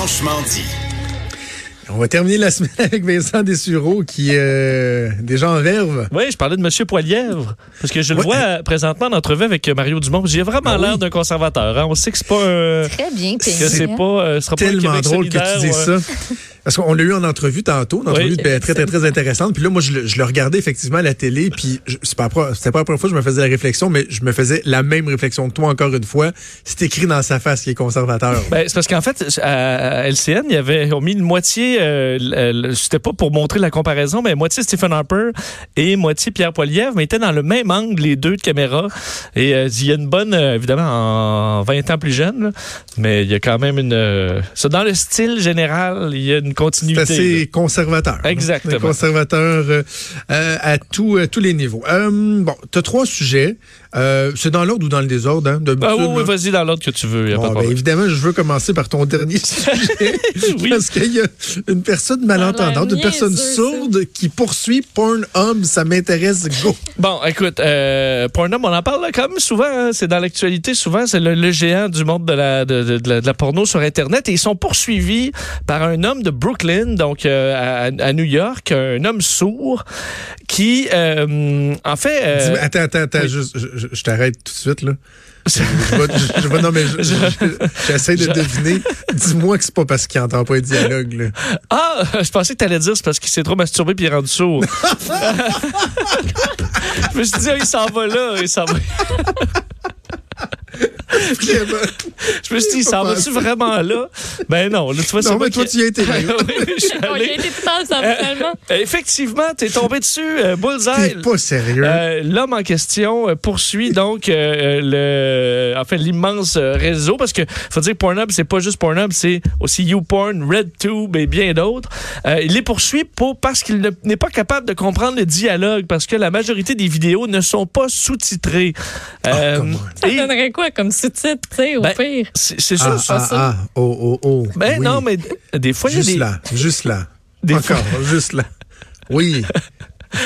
Franchement dit. On va terminer la semaine avec Vincent Dessureau qui est euh, déjà en verve. Oui, je parlais de M. Poilièvre. Parce que je le Ouais. vois euh, présentement en entrevue avec euh, Mario Dumont. J'ai vraiment Ah oui. l'air d'un conservateur. hein. On sait que c'est pas un. Très bien que c'est pas. euh, ce sera pas Tellement drôle que tu solidaire, dises ouais. ça. Parce qu'on l'a eu en entrevue tantôt, une entrevue Oui. très, très, très, intéressante. Puis là, moi, je, le- je le regardais effectivement à la télé, puis c'est pas, pas la première fois que je me faisais la réflexion, mais je me faisais la même réflexion que toi encore une fois. C'est écrit dans sa face qu'il est conservateur. Ben, c'est parce qu'en fait, à, LCN, il y avait mis une moitié, euh, c'était pas pour montrer la comparaison, mais moitié Stephen Harper et moitié Pierre Poilievre, mais ils étaient dans le même angle, les deux de caméra. Et euh, il y a une bonne, euh, évidemment, en 20 ans plus jeune, là, mais il y a quand même une... euh, ça, dans le style général, il y a une C'est continuité. assez là. conservateur. hein. Exactement. Conservateur euh, euh, à tout, à tous les niveaux. Euh, bon, t'as trois sujets. Euh, c'est dans l'ordre ou dans le désordre, hein, Ah oui, oui, vas-y dans l'ordre que tu veux. y a Bon, pas de ben, évidemment, je veux commencer par ton dernier sujet. Oui. Parce qu'il y a une personne malentendante, une personne sourde qui poursuit Pornhub. Ça m'intéresse, go. Bon, écoute, euh, Pornhub, on en parle là, quand même souvent. hein, c'est dans l'actualité souvent. C'est le, le géant du monde de la, de, de- de la, de la porno sur Internet. Et ils sont poursuivis par un homme de Brooklyn, donc euh, à, à New York, un homme sourd, qui, euh, en fait... euh, attends, attends, attends, oui. juste, je, je- je t'arrête tout de suite, là. Je, je vais, je- non, mais je- je- j'essaie de deviner. Dis-moi que c'est pas parce qu'il entend pas un dialogue, là. Ah, je pensais que t'allais dire c'est parce qu'il s'est trop masturbé puis il est rendu sourd. je me suis dit, ah, il s'en va là, il s'en va. Vraiment. Je me suis dit, s'en va-tu vraiment là? Ben non, là, tu vois, c'est Non, mais toi, qui- tu y as été, Mario. Oui, je suis On y allé. a été tout ensemble, Euh, finalement. euh, effectivement, t'es tombé dessus, euh, bullseye. T'es pas sérieux. Euh, L'homme en question poursuit donc euh, le, en fait, l'immense réseau parce que faut dire que Pornhub, c'est pas juste Pornhub, c'est aussi YouPorn, RedTube et bien d'autres. Il les poursuit pour parce qu'il ne- n'est pas capable de comprendre le dialogue parce que la majorité des vidéos ne sont pas sous-titrées. Come Ça et- donnerait quoi comme sous-titre, tu sais, au Ben, pire? c'est c'est ah, ah, ah, oh, oh, oh. Ben Oui. non, mais d- des fois, il y a Juste des. là, juste là. Des encore, juste là. Oui.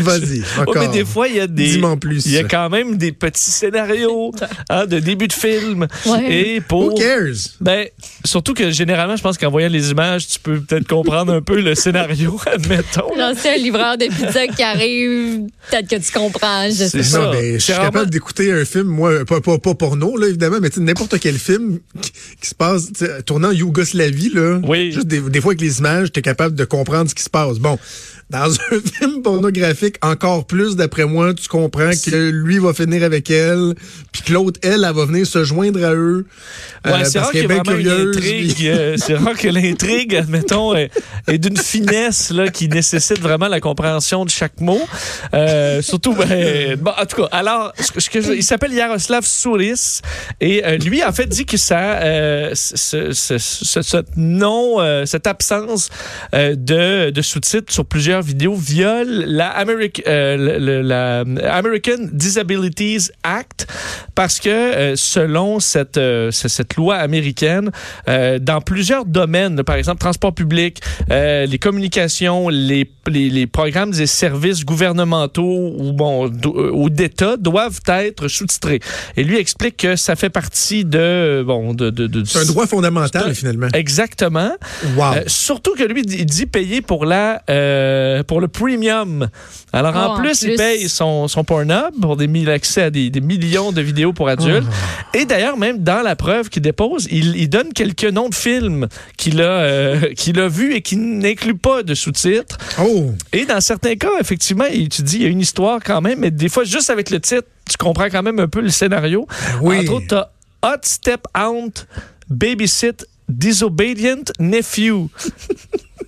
Vas-y, Ouais, encore. mais des fois, il y a des. Plus. Il y a quand même des petits scénarios hein, de début de film. Ouais. Et Who pour. cares? Ben, surtout que généralement, je pense qu'en voyant les images, tu peux peut-être comprendre un peu le scénario, admettons. Genre, c'est un livreur de pizza qui arrive, peut-être que tu comprends, je sais ça. Non, mais je suis capable d'écouter un film, moi, pas, pas, pas porno, là, évidemment, mais tu n'importe quel film qui, qui se passe, tu tournant en Yougoslavie, là. Oui. Juste des, des fois avec les images, t'es capable de comprendre ce qui se passe. Bon. Dans un film pornographique, encore plus, d'après moi, tu comprends que lui va finir avec elle, puis que l'autre, elle, elle va venir se joindre à eux. Ouais, euh, c'est rare qu'il y ait vraiment une intrigue. puis- euh, c'est rare que l'intrigue, admettons, est, est d'une finesse là, qui nécessite vraiment la compréhension de chaque mot. Euh, surtout, ben, bon, en tout cas, alors, ce que, ce que je- il s'appelle Yaroslav Souris et lui, en fait, dit que ça, ce, ce, ce- ce non, cette absence de, de sous-titres sur plusieurs vidéos viole la, Euh, le- le- la American Disabilities Act parce que euh, selon cette, euh, ce- cette loi américaine, dans plusieurs domaines, par exemple transport public, les communications, les, les, les programmes et services gouvernementaux ou bon ou d'État doivent être sous-titrés. Et lui explique que ça fait partie de bon de, de, de- C'est un droit fondamental, un- finalement. Exactement. Wow. Surtout que lui, il dit payer pour la pour le premium. Alors Oh, en, en plus, il paye son, son Pornhub pour des accès à des, des millions de vidéos pour adultes. Oh. Et d'ailleurs, même dans la preuve qu'il dépose, il, il donne quelques noms de films qu'il a, euh, qu'il a vus et qui n'incluent pas de sous-titres. Oh! Et dans certains cas, effectivement, il- tu dis, il y a une histoire quand même, mais des fois, juste avec le titre, tu comprends quand même un peu le scénario. oui. Entre autres, t'as Hot Step Aunt, Babysit, Disobedient Nephew.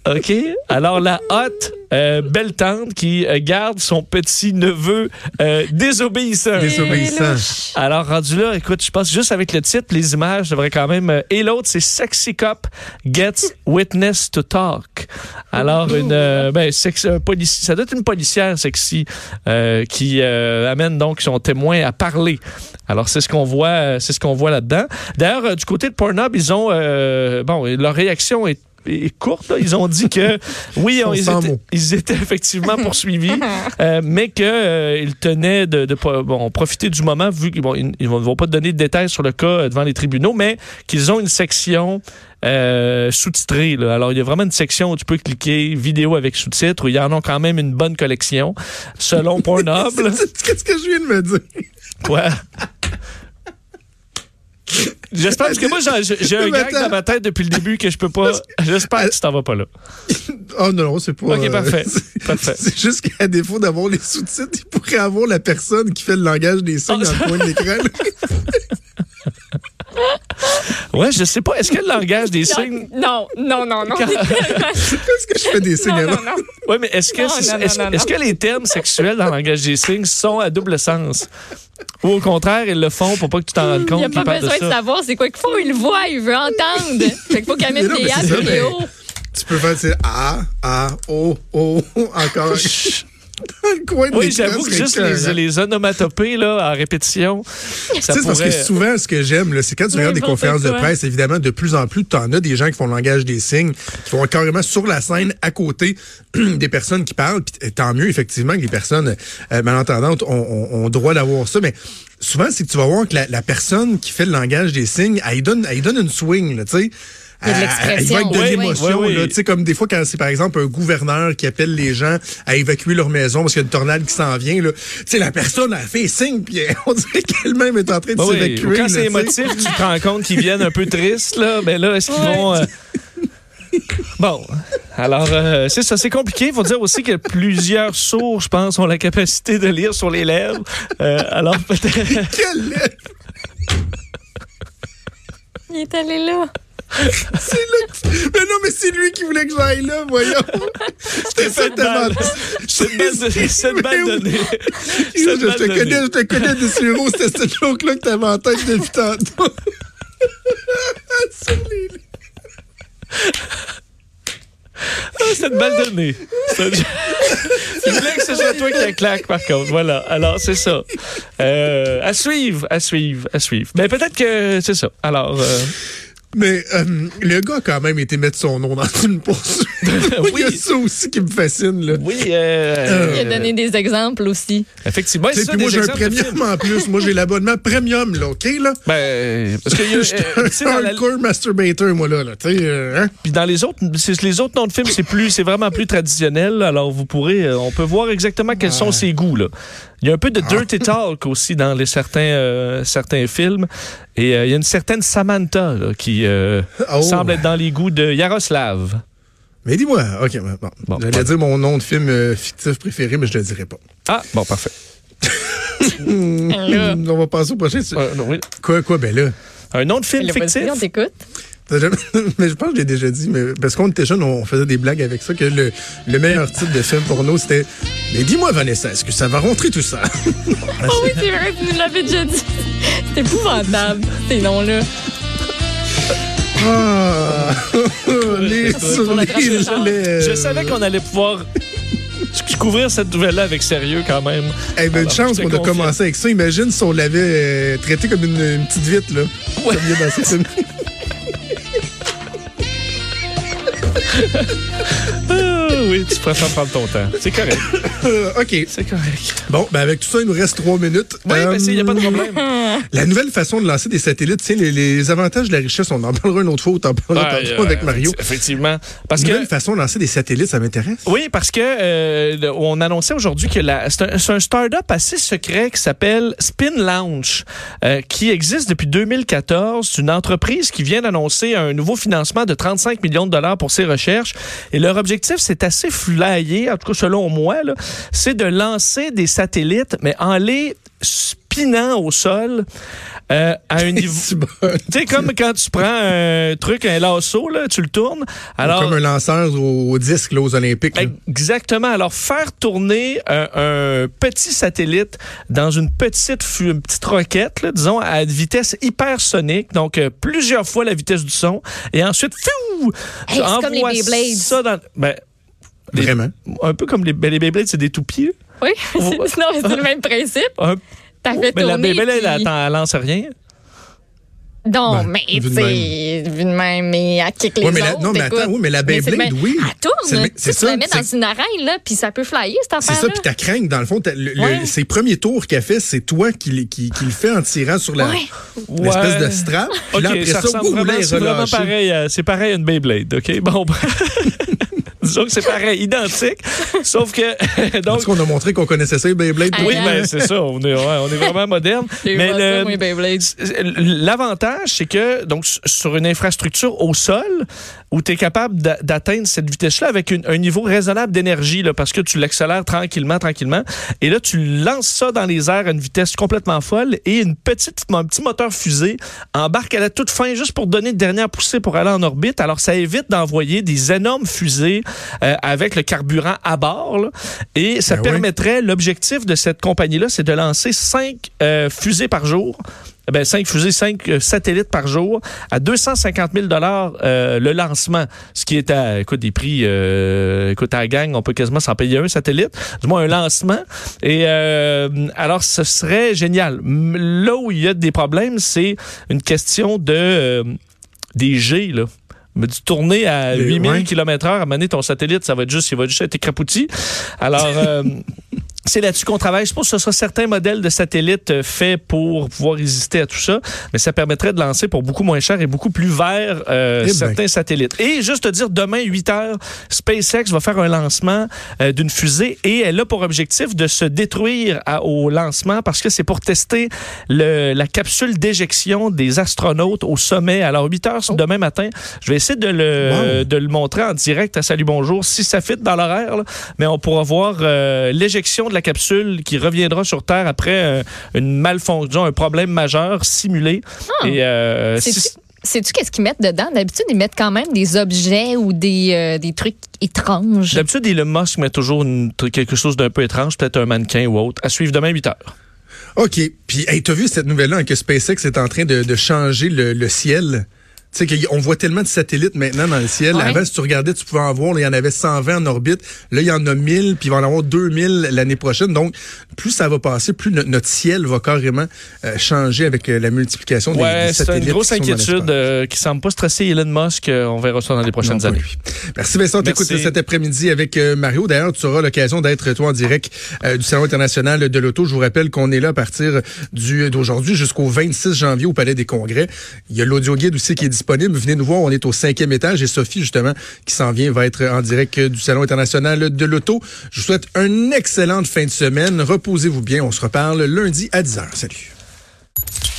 OK? Alors, la hotte euh, belle tante qui euh, garde son petit neveu euh, désobéissant. Désobéissant. Alors, rendu là, écoute, je pense juste avec le titre, les images devraient quand même. euh, et l'autre, c'est Sexy Cop Gets Witness to Talk. Alors, une. euh, ben, sex- un policier, ça doit être une policière sexy euh, qui euh, amène donc son témoin à parler. Alors, c'est ce qu'on voit, c'est ce qu'on voit là-dedans. D'ailleurs, euh, du côté de Pornhub, ils ont. euh, bon, leur réaction est est courte. là. Ils ont dit que oui, on- ils, étaient, mots. ils étaient effectivement poursuivis, euh, mais qu'ils tenaient de, de bon, profiter du moment, vu qu'ils bon, ne vont pas donner de détails sur le cas euh, devant les tribunaux, mais qu'ils ont une section euh, sous-titrée. Alors, il y a vraiment une section où tu peux cliquer vidéo avec sous-titres, où ils en ont quand même une bonne collection, selon Pornhub. Qu'est-ce que je viens de me dire? Quoi? J'espère, parce que moi, j'ai- un gag dans ma tête depuis le début que je peux pas. J'espère que tu t'en vas pas là. Oh non, c'est pas. Ok, parfait. c'est- Parfait. C'est juste qu'à défaut d'avoir les sous-titres, il pourrait avoir la personne qui fait le langage des signes Ah, dans le coin de l'écran. Ouais, je sais pas. Est-ce que le langage des signes. Non, non, non, non. Est-ce que je fais des signes non, non, non. Ouais, mais est-ce que, est-ce, que les termes sexuels dans le langage des signes sont à double sens? Ou au contraire, ils le font pour pas que tu t'en rendes Il n'y a compte pas de besoin de, savoir c'est quoi qu'il faut. Il le voit, il veut entendre. Fait qu'il faut qu'elle mette mais A les mais- O. Tu peux faire, c'est A, A, O, O, encore. Chut. Dans le coin de Oui, j'avoue que juste les, les onomatopées là, en répétition, ça Tu sais, c'est parce pourrait... que souvent, ce que j'aime, là, c'est quand tu regardes des conférences de presse, évidemment, de plus en plus, tu en as des gens qui font le langage des signes, qui vont carrément sur la scène, à côté des personnes qui parlent. Puis tant mieux, effectivement, que les personnes euh, malentendantes ont, ont, ont droit d'avoir ça. Mais souvent, c'est que tu vas voir que la, la personne qui fait le langage des signes, elle donne, elle donne une swing, là, tu sais. Il y a de va. Oui, l'émotion, oui, oui. là. Tu sais, comme des fois, quand c'est par exemple un gouverneur qui appelle les gens à évacuer leur maison parce qu'il y a une tornade qui s'en vient, là. Tu sais, la personne a fait signe, puis on dirait qu'elle-même est en train de Ben oui, s'évacuer. quand c'est émotif, tu te rends compte qu'ils viennent un peu tristes, là. Mais là, est-ce qu'ils Ouais. vont. euh, Bon, alors, euh, c'est ça, c'est compliqué. Il faut dire aussi que plusieurs sourds, je pense, ont la capacité de lire sur les lèvres. Euh, alors, peut-être. Quelle lettre! Il est allé là. C'est Mais non, mais c'est lui qui voulait que j'aille là, voyons. C'était une balle donnée. Je, te connais, je te connais de c'était cette joke-là que t'avais en tête depuis tantôt. Ah, c'est une balle donnée. Il voulait que ce soit toi qui la claque, par contre. Voilà. Alors, c'est ça. Euh, à suivre, à suivre, à suivre. Mais peut-être que c'est ça. Alors, euh, Mais euh, le gars a quand même été mettre son nom dans une poursuite. Il y a Oui. ça aussi qui me fascine. Là. oui. euh, Il a donné des exemples aussi. Effectivement, c'est ça, puis moi, j'ai un premium en plus. Moi, j'ai l'abonnement premium, là, OK, là? Ben, parce que il y a, euh, un la- hardcore masturbator, moi, là. là. Euh, hein? Puis dans les autres, les autres noms de films, c'est plus, c'est vraiment plus traditionnel. Alors vous pourrez, euh, on peut voir exactement quels sont ses goûts là. Il y a un peu de dirty talk aussi dans les certains euh, certains films. Et euh, il y a une certaine Samantha là, qui euh, Oh. semble être dans les goûts de Yaroslav. Mais dis-moi, OK, bon. Bon, J'allais dire mon nom de film euh, fictif préféré, mais je le dirai pas. Ah bon parfait. On va passer au prochain. Euh, non, oui. Quoi, quoi, ben là? Un nom de film fictif? on t'écoute. Jamais- mais je pense que j'ai déjà dit, mais parce qu'on était jeunes, on faisait des blagues avec ça, que le, le meilleur titre de film porno, c'était Mais dis-moi, Vanessa, est-ce que ça va rentrer tout ça? Oh oui, c'est vrai, tu nous l'avais déjà dit. C'est épouvantable, ces noms-là. Ah! les. Je savais qu'on allait pouvoir couvrir cette nouvelle-là avec sérieux quand même. Eh ben, une chance qu'on a commencé avec ça. Imagine si on l'avait euh, traité comme une, une petite vitre, là. Comme Ah, oui, tu préfères prendre ton temps. C'est correct. Euh, OK. C'est correct. Bon, ben avec tout ça, il nous reste trois minutes. Oui, Euh, ben, il n'y a pas de problème. La nouvelle façon de lancer des satellites, tu sais, les, les avantages de la richesse, on en parlera une autre fois, on en parlera Ouais, euh, avec Mario. Effectivement. Parce que. Nouvelle façon de lancer des satellites, ça m'intéresse. Oui, parce que euh, on annonçait aujourd'hui que c'est un, c'est un start-up assez secret qui s'appelle Spin Launch, euh, qui existe depuis 2014. C'est une entreprise qui vient d'annoncer un nouveau financement de 35 millions de dollars pour ses recherches. Et leur objectif, c'est assez flyé, en tout cas selon moi, c'est de lancer des satellites, mais en les pinant au sol euh, à un niveau. Tu sais, comme quand tu prends un truc, un lasso, là, tu le tournes. Alors, Comme un lanceur au, au disque là, aux Olympiques. là. Exactement. Alors, faire tourner un, un petit satellite dans une petite, une petite roquette, là, disons, à une vitesse hypersonique, donc euh, plusieurs fois la vitesse du son, et ensuite, fiou, Hey, tu c'est comme les envoies Beyblades. ça dans... Ben, les- Vraiment. un peu comme les, ben, les Beyblades, c'est des toupies. Oui, c'est- non, c'est le même principe. Un- T'as fait mais la tourner. Beyblade, elle, elle lance rien? Non, Ben, mais tu sais, vu de même, mais à kick les Ouais, mais la- autres, non, mais attends, oui, mais la Beyblade, oui. Elle tourne. C'est Tu la mets dans une arène, là, puis ça peut flyer, cette C'est ça, puis ta crainte, dans le fond, le- ses premiers tours qu'elle fait, c'est toi qui, le- qui, qui le fait en tirant sur la, Ouais. l'espèce Ouais. de strap. Puis OK, là, après ça, elle c'est vraiment pareil. C'est pareil à une Beyblade, OK? Bon, disons que c'est pareil, identique, sauf que... Parce donc, qu'on a montré qu'on connaissait ça, les Beyblade. Oui, ben, c'est ça, on est, ouais, on est vraiment moderne. Mais. L'avantage, c'est que donc sur une infrastructure au sol, où tu es capable d'a- d'atteindre cette vitesse-là avec une- un niveau raisonnable d'énergie, là, parce que tu l'accélères tranquillement, tranquillement, et là, tu lances ça dans les airs à une vitesse complètement folle, et une petite, un petit moteur fusée embarque à la toute fin juste pour donner une dernière poussée pour aller en orbite. Alors, ça évite d'envoyer des énormes fusées euh, avec le carburant à bord, là, et ça Ben oui. permettrait, l'objectif de cette compagnie-là, c'est de lancer cinq euh, fusées par jour. Ben, 5 fusées, 5 satellites par jour à 250 000 euh, le lancement, ce qui est à écoute, des prix, euh, écoute, à la gang, on peut quasiment s'en payer un satellite, du moins un lancement. Et euh, alors, ce serait génial. Là où il y a des problèmes, c'est une question de euh, des G, là. Me dit tourner à Les- 8000 ouais. km heure, à ton satellite, ça va être juste, il va juste être écrapouti. Alors, euh, c'est là-dessus qu'on travaille. Je pense que ce sera certains modèles de satellites euh, faits pour pouvoir résister à tout ça, mais ça permettrait de lancer pour beaucoup moins cher et beaucoup plus vert euh, Eh ben. certains satellites. Et juste te dire, demain, 8 heures, SpaceX va faire un lancement euh, d'une fusée et elle a pour objectif de se détruire à- au lancement parce que c'est pour tester le- la capsule d'éjection des astronautes au sommet. Alors, 8 heures Oh. demain matin, je vais essayer de le, Wow. de le montrer en direct à Salut Bonjour si ça fit dans l'horaire, mais on pourra voir l'éjection de la capsule qui reviendra sur Terre après euh, une malfonction, un problème majeur simulé. Ah. Et euh, Sais-tu qu'est-ce qu'ils mettent dedans? D'habitude, ils mettent quand même des objets ou des, euh, des trucs étranges. D'habitude, Elon Musk met toujours une- quelque chose d'un peu étrange, peut-être un mannequin ou autre. À suivre demain 8 heures. OK. Puis, hey, t'as vu cette nouvelle-là hein, que SpaceX est en train de, de changer le, le ciel? Tu sais qu'on voit tellement de satellites maintenant dans le ciel. Ouais. Avant, si tu regardais, tu pouvais en voir. là, il y en avait 120 en orbite. Là, il y en a 1000, puis il va en avoir 2000 l'année prochaine. Donc, plus ça va passer, plus no- notre ciel va carrément euh, changer avec euh, la multiplication des, Ouais, des c'est satellites. une grosse inquiétude euh, qui semble pas stresser Elon Musk. Euh, on verra ça dans les prochaines Non, années. Merci Vincent. T'écoutes cet après-midi avec Mario. D'ailleurs, tu auras l'occasion d'être toi en direct du Salon international de l'auto. Je vous rappelle qu'on est là à partir d'aujourd'hui jusqu'au 26 janvier au Palais des Congrès. Il y a l'audio guide aussi qui est disponible. Venez nous voir. On est au cinquième étage et Sophie justement qui s'en vient va être en direct euh, du Salon international de l'auto. Je vous souhaite une excellente fin de semaine. Reposez-vous bien. On se reparle lundi à 10h. Salut.